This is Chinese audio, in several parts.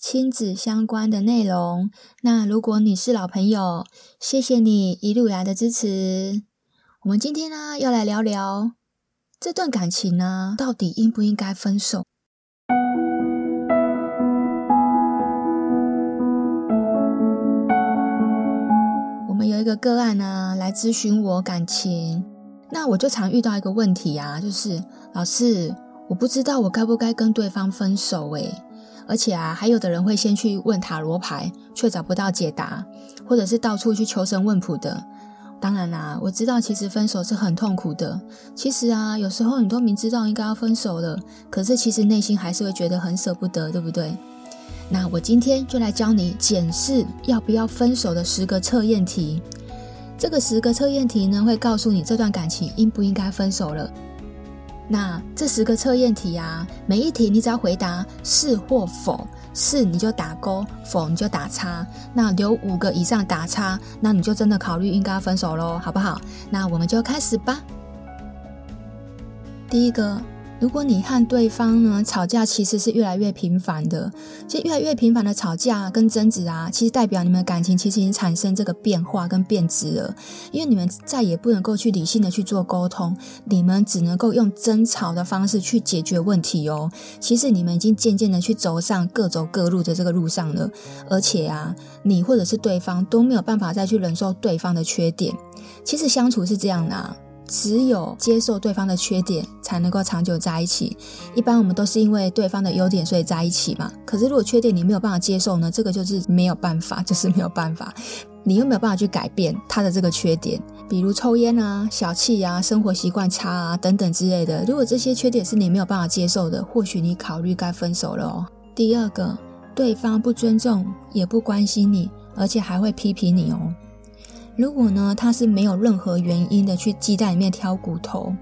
亲子相关的内容。那如果你是老朋友，谢谢你一路来的支持。我们今天呢，要来聊聊这段感情呢，到底应不应该分手？我们有一个个案呢，来咨询我感情，那我就常遇到一个问题啊，就是老师，我不知道我该不该跟对方分手诶。而且啊，还有的人会先去问塔罗牌，却找不到解答，或者是到处去求神问卜的。当然啦，我知道其实分手是很痛苦的。其实啊，有时候你都明知道应该要分手了，可是其实内心还是会觉得很舍不得，对不对？那我今天就来教你检视要不要分手的十个测验题。这个十个测验题呢，会告诉你这段感情应不应该分手了。那这十个测验题啊，每一题你只要回答是或否，是你就打勾，否你就打叉。那留五个以上打叉，那你就真的考虑应该分手喽，好不好？那我们就开始吧。第一个。如果你和对方呢吵架，其实是越来越频繁的。其实越来越频繁的吵架跟争执啊，其实代表你们的感情其实已经产生这个变化跟变质了。因为你们再也不能够去理性的去做沟通，你们只能够用争吵的方式去解决问题哦。其实你们已经渐渐的去走上各走各路的这个路上了。而且啊，你或者是对方都没有办法再去忍受对方的缺点。其实相处是这样的啊。只有接受对方的缺点，才能够长久在一起。一般我们都是因为对方的优点，所以在一起嘛。可是如果缺点你没有办法接受呢？这个就是没有办法，就是没有办法。你又没有办法去改变他的这个缺点，比如抽烟啊、小气啊、生活习惯差啊等等之类的。如果这些缺点是你没有办法接受的，或许你考虑该分手了哦。第二个，对方不尊重，也不关心你，而且还会批评你哦。如果呢，他是没有任何原因的去鸡蛋里面挑骨头，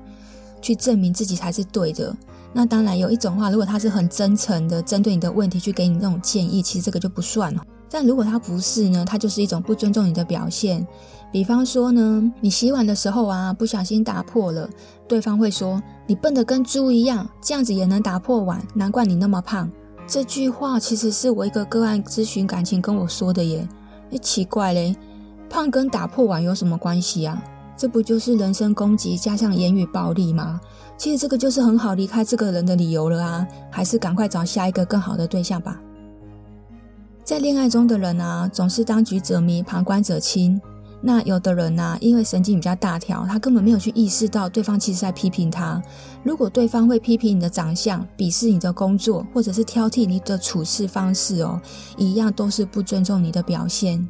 去证明自己才是对的，那当然有一种话，如果他是很真诚的针对你的问题去给你那种建议，其实这个就不算了。但如果他不是呢，他就是一种不尊重你的表现。比方说呢，你洗碗的时候啊，不小心打破了，对方会说：“你笨得跟猪一样，这样子也能打破碗，难怪你那么胖。”这句话其实是我一个个案咨询感情跟我说的耶，诶，奇怪嘞。胖跟打破碗有什么关系啊？这不就是人身攻击加上言语暴力吗？其实这个就是很好离开这个人的理由了啊！还是赶快找下一个更好的对象吧。在恋爱中的人啊，总是当局者迷，旁观者清。那有的人啊，因为神经比较大条，他根本没有去意识到对方其实在批评他。如果对方会批评你的长相，鄙视你的工作，或者是挑剔你的处事方式哦，一样都是不尊重你的表现。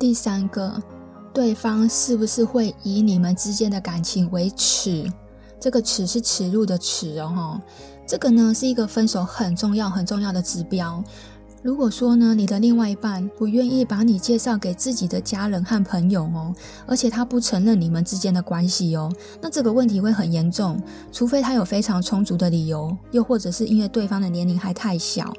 第三个，对方是不是会以你们之间的感情为耻？这个耻是耻辱的耻哦，这个呢是一个分手很重要很重要的指标。如果说呢，你的另外一半不愿意把你介绍给自己的家人和朋友哦，而且他不承认你们之间的关系哦，那这个问题会很严重。除非他有非常充足的理由，又或者是因为对方的年龄还太小。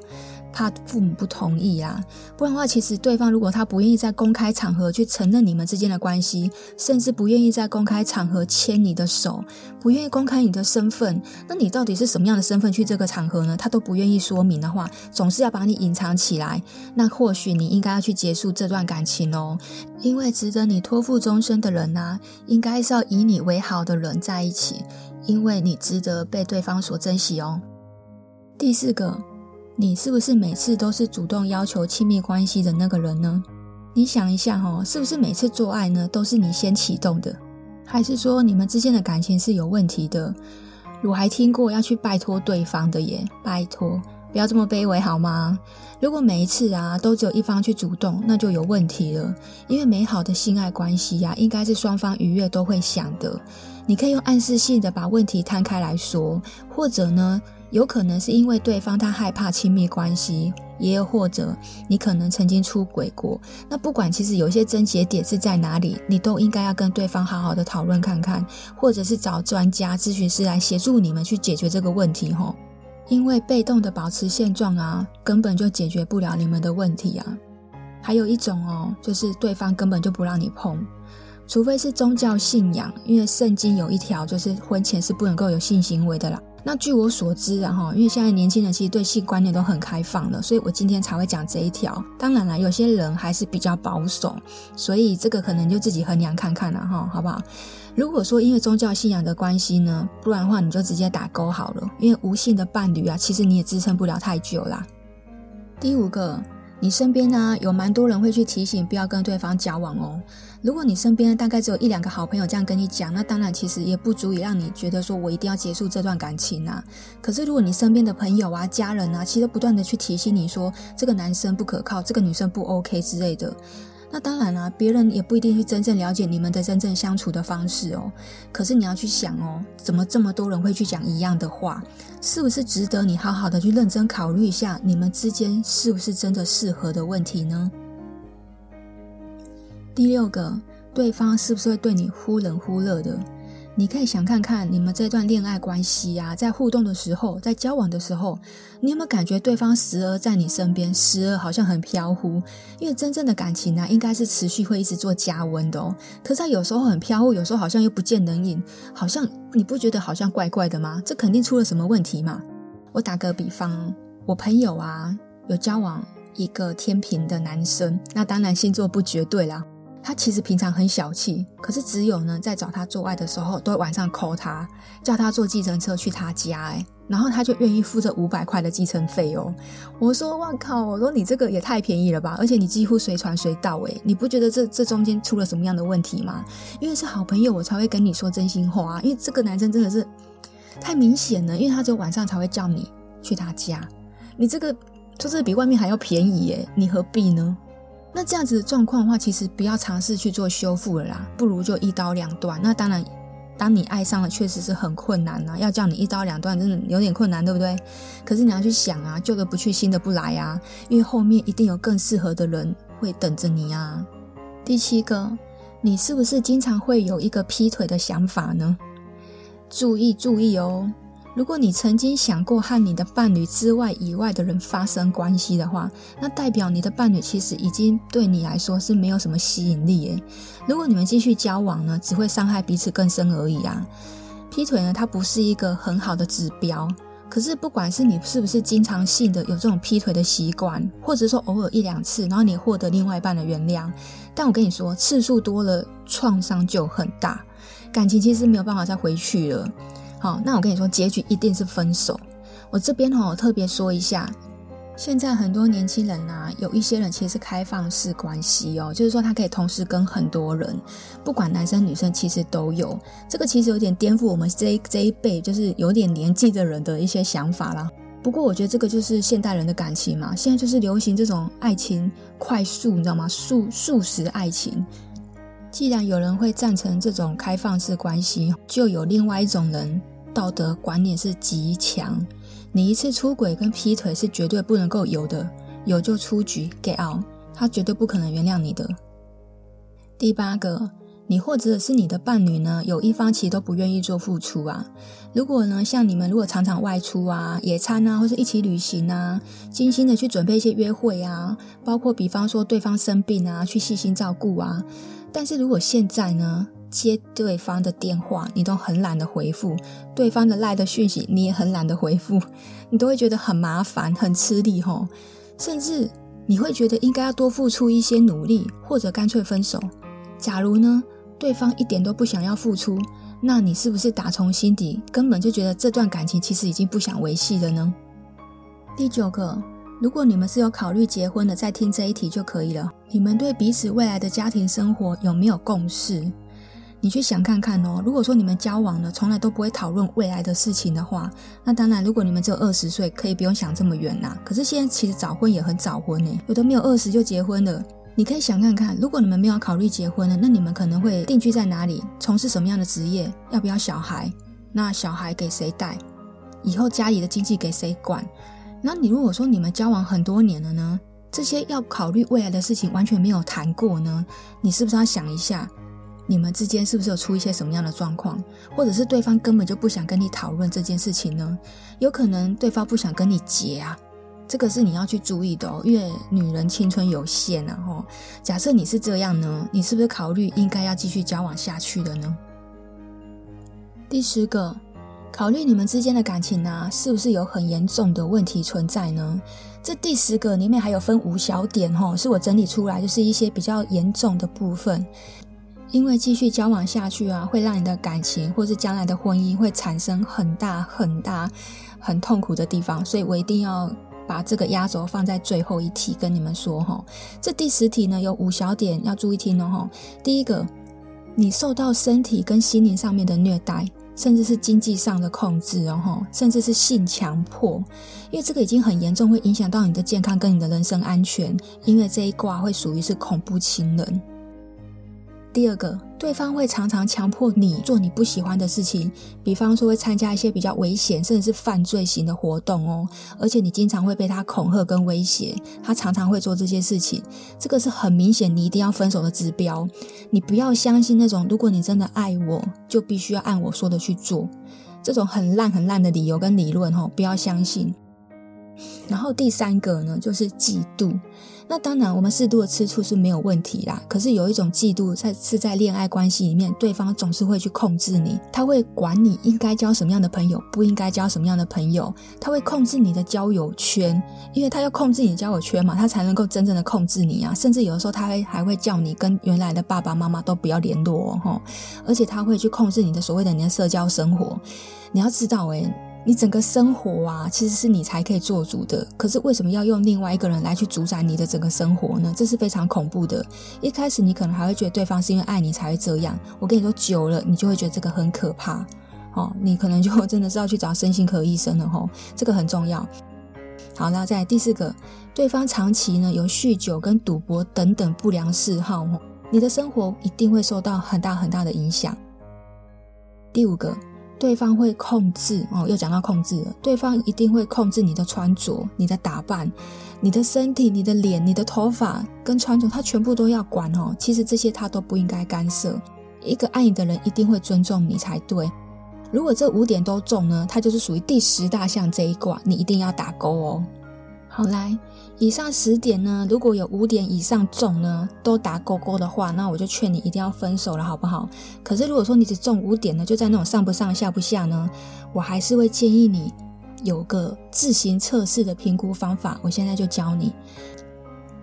怕父母不同意啊，不然的话，其实对方如果他不愿意在公开场合去承认你们之间的关系，甚至不愿意在公开场合牵你的手，不愿意公开你的身份，那你到底是什么样的身份去这个场合呢？他都不愿意说明的话，总是要把你隐藏起来，那或许你应该要去结束这段感情哦，因为值得你托付终身的人啊，应该是要以你为好的人在一起，因为你值得被对方所珍惜哦。第四个。你是不是每次都是主动要求亲密关系的那个人呢？你想一下哦，是不是每次做爱呢都是你先启动的？还是说你们之间的感情是有问题的？我还听过要去拜托对方的耶，拜托，不要这么卑微好吗？如果每一次啊都只有一方去主动，那就有问题了。因为美好的性爱关系呀，应该是双方愉悦都会想的。你可以用暗示性的把问题摊开来说，或者呢，有可能是因为对方他害怕亲密关系，也有或者你可能曾经出轨过。那不管其实有些症结点是在哪里，你都应该要跟对方好好的讨论看看，或者是找专家咨询师来协助你们去解决这个问题吼。因为被动的保持现状啊，根本就解决不了你们的问题啊。还有一种哦，就是对方根本就不让你碰。除非是宗教信仰，因为圣经有一条，就是婚前是不能够有性行为的啦。那据我所知，啊哈因为现在年轻人其实对性观念都很开放了，所以我今天才会讲这一条。当然了，有些人还是比较保守，所以这个可能就自己衡量看看了哈，好不好？如果说因为宗教信仰的关系呢，不然的话你就直接打勾好了，因为无性的伴侣啊，其实你也支撑不了太久啦。第五个。你身边呢，有蛮多人会去提醒不要跟对方交往哦。如果你身边大概只有一两个好朋友这样跟你讲，那当然其实也不足以让你觉得说我一定要结束这段感情啊。可是如果你身边的朋友啊、家人啊，其实不断的去提醒你说这个男生不可靠，这个女生不 OK 之类的。那当然啦，别人也不一定去真正了解你们的真正相处的方式哦。可是你要去想哦，怎么这么多人会去讲一样的话？是不是值得你好好的去认真考虑一下，你们之间是不是真的适合的问题呢？第六个，对方是不是会对你忽冷忽热的？你可以想看看你们这段恋爱关系呀、啊，在互动的时候，在交往的时候，你有没有感觉对方时而在你身边，时而好像很飘忽？因为真正的感情呢、啊，应该是持续会一直做加温的哦。可是他有时候很飘忽，有时候好像又不见人影，好像你不觉得好像怪怪的吗？这肯定出了什么问题嘛？我打个比方，我朋友啊，有交往一个天秤的男生，那当然星座不绝对啦。他其实平常很小气，可是只有呢，在找他做爱的时候，都会晚上 call 他，叫他坐计程车去他家，诶然后他就愿意付这五百块的计程费哦。我说哇靠，我说你这个也太便宜了吧，而且你几乎随传随到，诶你不觉得这这中间出了什么样的问题吗？因为是好朋友，我才会跟你说真心话啊。因为这个男生真的是太明显了，因为他只有晚上才会叫你去他家，你这个就是比外面还要便宜，诶你何必呢？那这样子的状况的话，其实不要尝试去做修复了啦，不如就一刀两断。那当然，当你爱上了，确实是很困难啊，要叫你一刀两断，真的有点困难，对不对？可是你要去想啊，旧的不去，新的不来啊，因为后面一定有更适合的人会等着你啊。第七个，你是不是经常会有一个劈腿的想法呢？注意注意哦。如果你曾经想过和你的伴侣之外以外的人发生关系的话，那代表你的伴侣其实已经对你来说是没有什么吸引力诶。如果你们继续交往呢，只会伤害彼此更深而已啊。劈腿呢，它不是一个很好的指标。可是不管是你是不是经常性的有这种劈腿的习惯，或者说偶尔一两次，然后你获得另外一半的原谅，但我跟你说，次数多了，创伤就很大，感情其实没有办法再回去了。好，那我跟你说，结局一定是分手。我这边哈，特别说一下，现在很多年轻人啊，有一些人其实是开放式关系哦，就是说他可以同时跟很多人，不管男生女生，其实都有。这个其实有点颠覆我们这一这一辈，就是有点年纪的人的一些想法啦。不过我觉得这个就是现代人的感情嘛，现在就是流行这种爱情快速，你知道吗？速速食爱情。既然有人会赞成这种开放式关系，就有另外一种人。道德观念是极强，你一次出轨跟劈腿是绝对不能够有的，有就出局，get out，他绝对不可能原谅你的。第八个，你或者是你的伴侣呢，有一方其实都不愿意做付出啊。如果呢，像你们如果常常外出啊、野餐啊，或是一起旅行啊，精心的去准备一些约会啊，包括比方说对方生病啊，去细心照顾啊，但是如果现在呢，接对方的电话，你都很懒得回复；对方的赖的讯息，你也很懒得回复，你都会觉得很麻烦、很吃力吼。甚至你会觉得应该要多付出一些努力，或者干脆分手。假如呢，对方一点都不想要付出，那你是不是打从心底根本就觉得这段感情其实已经不想维系了呢？第九个，如果你们是有考虑结婚的，再听这一题就可以了。你们对彼此未来的家庭生活有没有共识？你去想看看哦，如果说你们交往了，从来都不会讨论未来的事情的话，那当然，如果你们只有二十岁，可以不用想这么远呐。可是现在其实早婚也很早婚呢，有的没有二十就结婚了。你可以想看看，如果你们没有考虑结婚了，那你们可能会定居在哪里，从事什么样的职业，要不要小孩？那小孩给谁带？以后家里的经济给谁管？那你如果说你们交往很多年了呢？这些要考虑未来的事情完全没有谈过呢？你是不是要想一下，你们之间是不是有出一些什么样的状况，或者是对方根本就不想跟你讨论这件事情呢？有可能对方不想跟你结啊，这个是你要去注意的哦。因为女人青春有限啊，吼。假设你是这样呢，你是不是考虑应该要继续交往下去的呢？第十个。考虑你们之间的感情啊，是不是有很严重的问题存在呢？这第十个里面还有分五小点齁，是我整理出来，就是一些比较严重的部分。因为继续交往下去啊，会让你的感情或是将来的婚姻会产生很大很大很痛苦的地方，所以我一定要把这个压轴放在最后一题跟你们说齁。这第十题呢，有五小点要注意听哦齁。第一个，你受到身体跟心灵上面的虐待。甚至是经济上的控制，哦，甚至是性强迫，因为这个已经很严重，会影响到你的健康跟你的人身安全。因为这一卦会属于是恐怖情人。第二个，对方会常常强迫你做你不喜欢的事情，比方说会参加一些比较危险甚至是犯罪型的活动哦，而且你经常会被他恐吓跟威胁，他常常会做这些事情，这个是很明显你一定要分手的指标。你不要相信那种如果你真的爱我，就必须要按我说的去做，这种很烂很烂的理由跟理论哦，不要相信。然后第三个呢，就是嫉妒。那当然，我们适度的吃醋是没有问题啦。可是有一种嫉妒，在是在恋爱关系里面，对方总是会去控制你，他会管你应该交什么样的朋友，不应该交什么样的朋友，他会控制你的交友圈，因为他要控制你的交友圈嘛，他才能够真正的控制你啊。甚至有的时候，他会还会叫你跟原来的爸爸妈妈都不要联络哦，而且他会去控制你的所谓的你的社交生活。你要知道，诶你整个生活啊，其实是你才可以做主的。可是为什么要用另外一个人来去主宰你的整个生活呢？这是非常恐怖的。一开始你可能还会觉得对方是因为爱你才会这样。我跟你说，久了你就会觉得这个很可怕。哦，你可能就真的是要去找身心科医生了。吼，这个很重要。好，那再来第四个，对方长期呢有酗酒跟赌博等等不良嗜好，你的生活一定会受到很大很大的影响。第五个。对方会控制哦，又讲到控制了。对方一定会控制你的穿着、你的打扮、你的身体、你的脸、你的头发跟穿着，他全部都要管哦。其实这些他都不应该干涉。一个爱你的人一定会尊重你才对。如果这五点都中呢，他就是属于第十大项这一卦，你一定要打勾哦。好，来。以上十点呢，如果有五点以上中呢，都打勾勾的话，那我就劝你一定要分手了，好不好？可是如果说你只中五点呢，就在那种上不上下不下呢，我还是会建议你有个自行测试的评估方法，我现在就教你。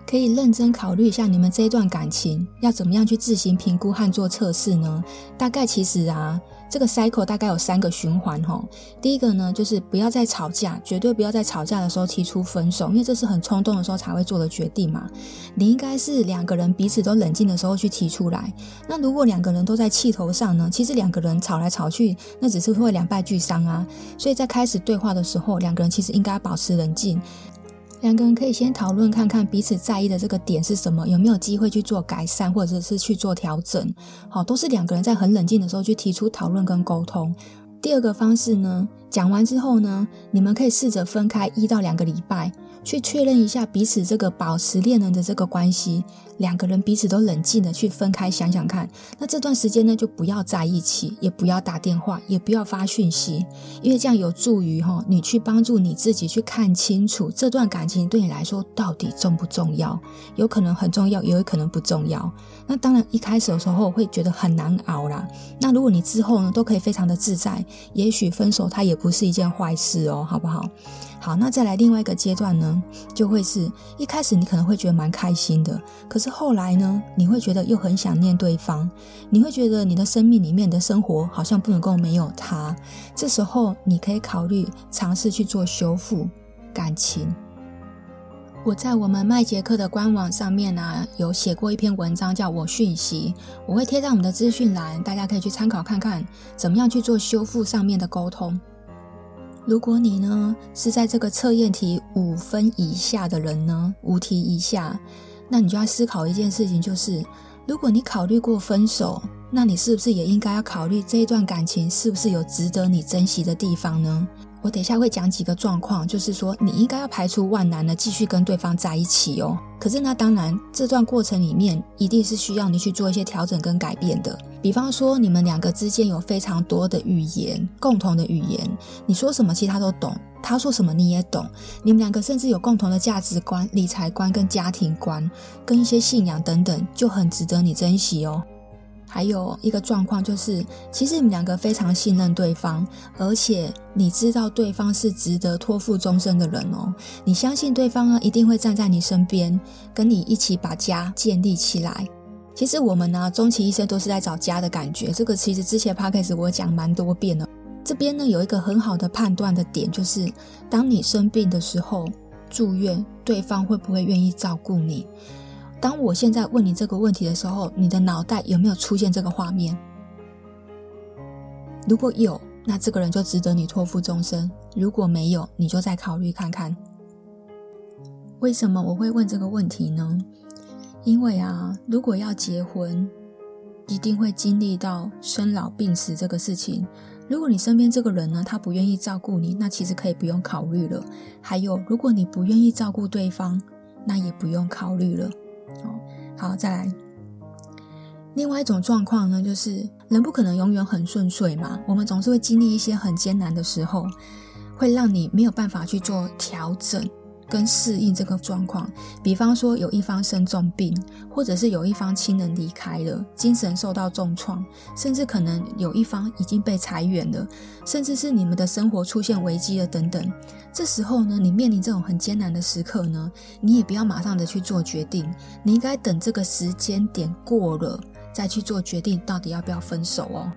可以认真考虑一下，你们这一段感情要怎么样去自行评估和做测试呢？大概其实啊，这个 cycle 大概有三个循环齁。第一个呢，就是不要再吵架，绝对不要在吵架的时候提出分手，因为这是很冲动的时候才会做的决定嘛。你应该是两个人彼此都冷静的时候去提出来。那如果两个人都在气头上呢，其实两个人吵来吵去，那只是会两败俱伤啊。所以在开始对话的时候，两个人其实应该保持冷静。两个人可以先讨论看看彼此在意的这个点是什么，有没有机会去做改善或者是去做调整。好，都是两个人在很冷静的时候去提出讨论跟沟通。第二个方式呢，讲完之后呢，你们可以试着分开一到两个礼拜。去确认一下彼此这个保持恋人的这个关系，两个人彼此都冷静的去分开想想看。那这段时间呢，就不要在一起，也不要打电话，也不要发讯息，因为这样有助于哈你去帮助你自己去看清楚这段感情对你来说到底重不重要，有可能很重要，也有可能不重要。那当然一开始的时候会觉得很难熬啦。那如果你之后呢都可以非常的自在，也许分手它也不是一件坏事哦，好不好？好，那再来另外一个阶段呢，就会是一开始你可能会觉得蛮开心的，可是后来呢，你会觉得又很想念对方，你会觉得你的生命里面的生活好像不能够没有他。这时候你可以考虑尝试去做修复感情。我在我们麦杰克的官网上面呢、有写过一篇文章，叫我讯息，我会贴在我们的资讯栏，大家可以去参考看看，怎么样去做修复上面的沟通。如果你呢是在这个测验题五分以下的人呢，五题以下，那你就要思考一件事情，就是如果你考虑过分手，那你是不是也应该要考虑这一段感情是不是有值得你珍惜的地方呢？我等一下会讲几个状况，就是说你应该要排除万难的继续跟对方在一起哦。可是那当然，这段过程里面一定是需要你去做一些调整跟改变的。比方说，你们两个之间有非常多的语言，共同的语言，你说什么其实他都懂，他说什么你也懂。你们两个甚至有共同的价值观、理财观跟家庭观，跟一些信仰等等，就很值得你珍惜哦。还有一个状况就是，其实你们两个非常信任对方，而且你知道对方是值得托付终身的人哦。你相信对方呢，一定会站在你身边，跟你一起把家建立起来。其实我们呢，终其一生都是在找家的感觉。这个其实之前 Podcast 我讲蛮多遍了。这边呢，有一个很好的判断的点，就是当你生病的时候住院，对方会不会愿意照顾你？当我现在问你这个问题的时候，你的脑袋有没有出现这个画面？如果有，那这个人就值得你托付终身；如果没有，你就再考虑看看。为什么我会问这个问题呢？因为啊，如果要结婚，一定会经历到生老病死这个事情。如果你身边这个人呢，他不愿意照顾你，那其实可以不用考虑了。还有，如果你不愿意照顾对方，那也不用考虑了。哦好，再来。另外一种状况呢，就是人不可能永远很顺遂嘛，我们总是会经历一些很艰难的时候，会让你没有办法去做调整。跟适应这个状况，比方说有一方生重病，或者是有一方亲人离开了，精神受到重创，甚至可能有一方已经被裁员了，甚至是你们的生活出现危机了等等。这时候呢，你面临这种很艰难的时刻呢，你也不要马上的去做决定，你应该等这个时间点过了再去做决定，到底要不要分手哦。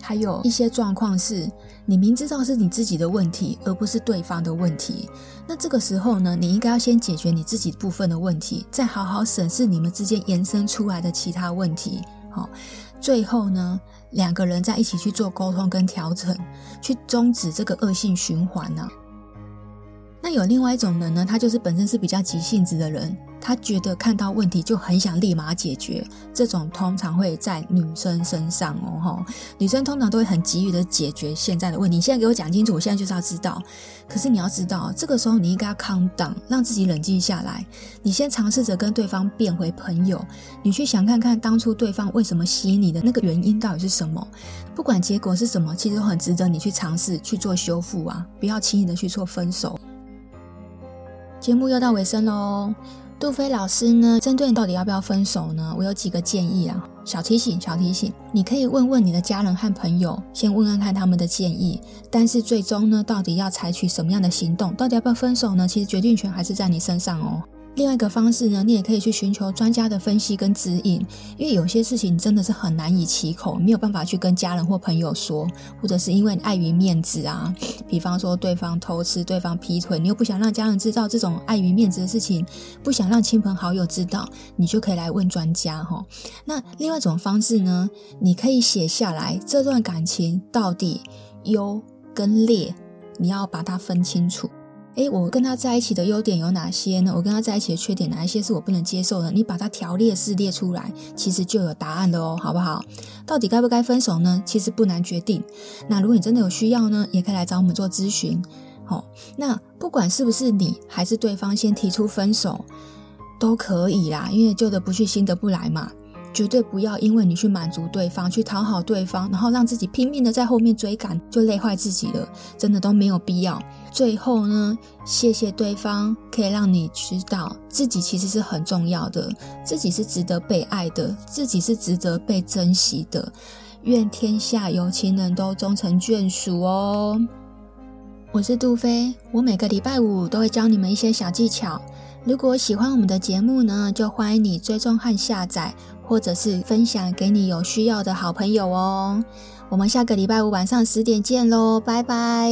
还有一些状况是，你明知道是你自己的问题，而不是对方的问题。那这个时候呢，你应该要先解决你自己部分的问题，再好好审视你们之间延伸出来的其他问题。好，最后呢，两个人在一起去做沟通跟调整，去终止这个恶性循环呢、那有另外一种人呢，他就是本身是比较急性子的人。他觉得看到问题就很想立马解决，这种通常会在女生身上哦，吼，女生通常都会很急于的解决现在的问题。你现在给我讲清楚，我现在就是要知道。可是你要知道，这个时候你应该要 calm down，让自己冷静下来。你先尝试着跟对方变回朋友，你去想看看当初对方为什么吸引你的那个原因到底是什么。不管结果是什么，其实很值得你去尝试去做修复啊，不要轻易的去做分手。节目又到尾声喽。杜飞老师呢，针对你到底要不要分手呢？我有几个建议啊，小提醒，小提醒，你可以问问你的家人和朋友，先问问看他们的建议。但是最终呢，到底要采取什么样的行动，到底要不要分手呢？其实决定权还是在你身上哦。另外一个方式呢，你也可以去寻求专家的分析跟指引，因为有些事情真的是很难以启口，没有办法去跟家人或朋友说，或者是因为碍于面子啊，比方说对方偷吃、对方劈腿，你又不想让家人知道这种碍于面子的事情，不想让亲朋好友知道，你就可以来问专家哈。那另外一种方式呢，你可以写下来这段感情到底优跟劣，你要把它分清楚。诶，我跟他在一起的优点有哪些呢？我跟他在一起的缺点哪一些是我不能接受的？你把它条列式列出来，其实就有答案的哦，好不好？到底该不该分手呢？其实不难决定。那如果你真的有需要呢，也可以来找我们做咨询。好，那不管是不是你还是对方先提出分手，都可以啦，因为旧的不去，新的不来嘛。绝对不要因为你去满足对方，去讨好对方，然后让自己拼命的在后面追赶，就累坏自己了，真的都没有必要。最后呢，谢谢对方，可以让你知道自己其实是很重要的，自己是值得被爱的，自己是值得被珍惜的。愿天下有情人都终成眷属哦。我是杜飞，我每个礼拜五都会教你们一些小技巧。如果喜欢我们的节目呢，就欢迎你追踪和下载。或者是分享给你有需要的好朋友哦。我们下个礼拜五晚上十点见喽，拜拜。